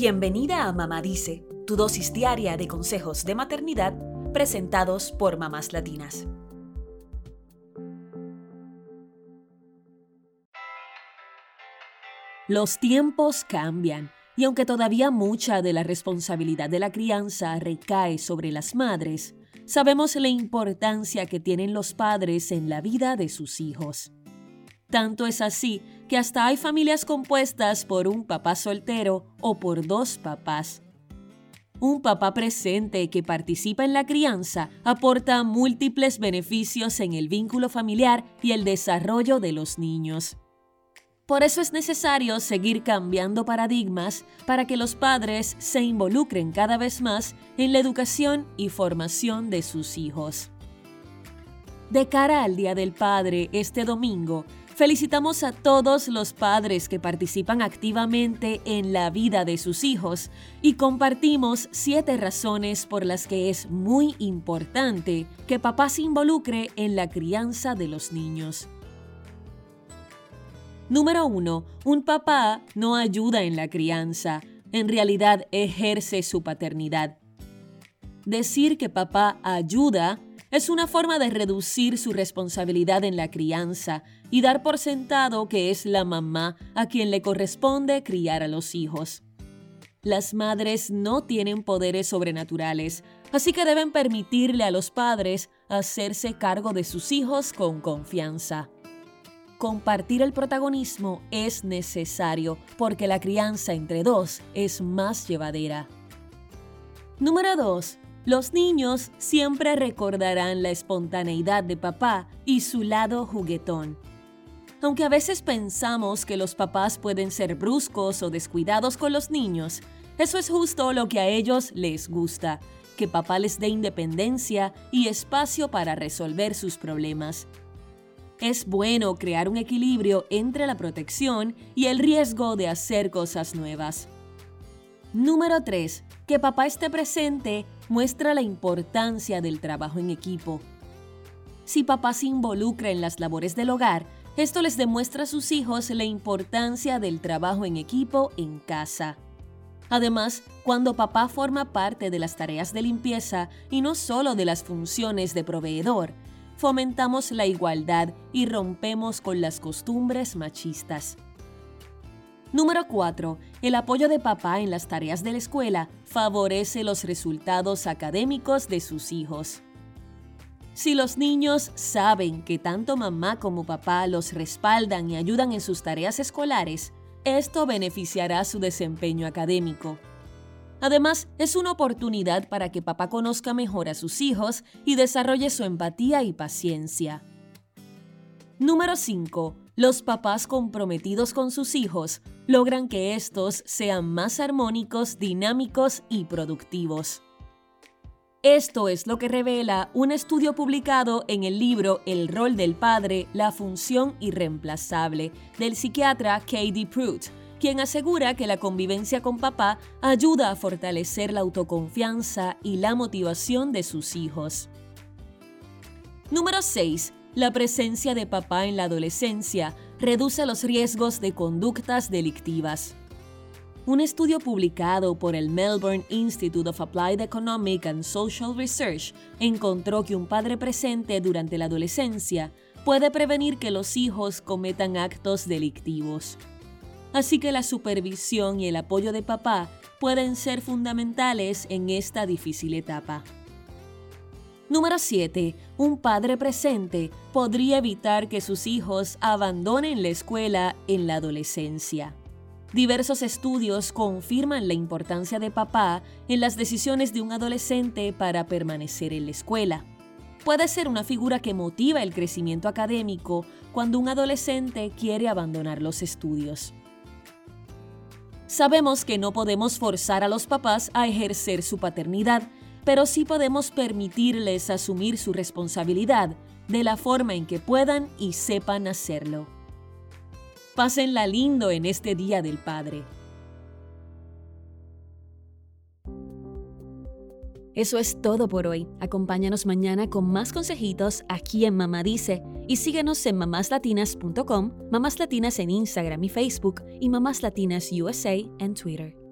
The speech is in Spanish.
Bienvenida a Mamá Dice, tu dosis diaria de consejos de maternidad presentados por mamás latinas. Los tiempos cambian y aunque todavía mucha de la responsabilidad de la crianza recae sobre las madres, sabemos la importancia que tienen los padres en la vida de sus hijos. Tanto es así que hasta hay familias compuestas por un papá soltero o por dos papás. Un papá presente que participa en la crianza aporta múltiples beneficios en el vínculo familiar y el desarrollo de los niños. Por eso es necesario seguir cambiando paradigmas para que los padres se involucren cada vez más en la educación y formación de sus hijos. De cara al Día del Padre este domingo, felicitamos a todos los padres que participan activamente en la vida de sus hijos y compartimos siete razones por las que es muy importante que papá se involucre en la crianza de los niños. Número 1. Un papá no ayuda en la crianza, en realidad ejerce su paternidad. Decir que papá ayuda es una forma de reducir su responsabilidad en la crianza y dar por sentado que es la mamá a quien le corresponde criar a los hijos. Las madres no tienen poderes sobrenaturales, así que deben permitirle a los padres hacerse cargo de sus hijos con confianza compartir el protagonismo es necesario porque la crianza entre dos es más llevadera. Número 2. Los niños siempre recordarán la espontaneidad de papá y su lado juguetón. Aunque a veces pensamos que los papás pueden ser bruscos o descuidados con los niños, eso es justo lo que a ellos les gusta, que papá les dé independencia y espacio para resolver sus problemas. Es bueno crear un equilibrio entre la protección y el riesgo de hacer cosas nuevas. Número 3. Que papá esté presente muestra la importancia del trabajo en equipo. Si papá se involucra en las labores del hogar, esto les demuestra a sus hijos la importancia del trabajo en equipo en casa. Además, cuando papá forma parte de las tareas de limpieza y no solo de las funciones de proveedor, fomentamos la igualdad y rompemos con las costumbres machistas. Número 4. El apoyo de papá en las tareas de la escuela favorece los resultados académicos de sus hijos. Si los niños saben que tanto mamá como papá los respaldan y ayudan en sus tareas escolares, esto beneficiará su desempeño académico. Además, es una oportunidad para que papá conozca mejor a sus hijos y desarrolle su empatía y paciencia. Número 5. Los papás comprometidos con sus hijos logran que estos sean más armónicos, dinámicos y productivos. Esto es lo que revela un estudio publicado en el libro El rol del padre, la función irreemplazable del psiquiatra Katie Pruitt quien asegura que la convivencia con papá ayuda a fortalecer la autoconfianza y la motivación de sus hijos. Número 6. La presencia de papá en la adolescencia reduce los riesgos de conductas delictivas. Un estudio publicado por el Melbourne Institute of Applied Economic and Social Research encontró que un padre presente durante la adolescencia puede prevenir que los hijos cometan actos delictivos. Así que la supervisión y el apoyo de papá pueden ser fundamentales en esta difícil etapa. Número 7. Un padre presente podría evitar que sus hijos abandonen la escuela en la adolescencia. Diversos estudios confirman la importancia de papá en las decisiones de un adolescente para permanecer en la escuela. Puede ser una figura que motiva el crecimiento académico cuando un adolescente quiere abandonar los estudios. Sabemos que no podemos forzar a los papás a ejercer su paternidad, pero sí podemos permitirles asumir su responsabilidad de la forma en que puedan y sepan hacerlo. Pásenla lindo en este Día del Padre. Eso es todo por hoy. Acompáñanos mañana con más consejitos aquí en Mamá Dice y síguenos en mamáslatinas.com, Mamás Latinas en Instagram y Facebook y Mamás Latinas USA en Twitter.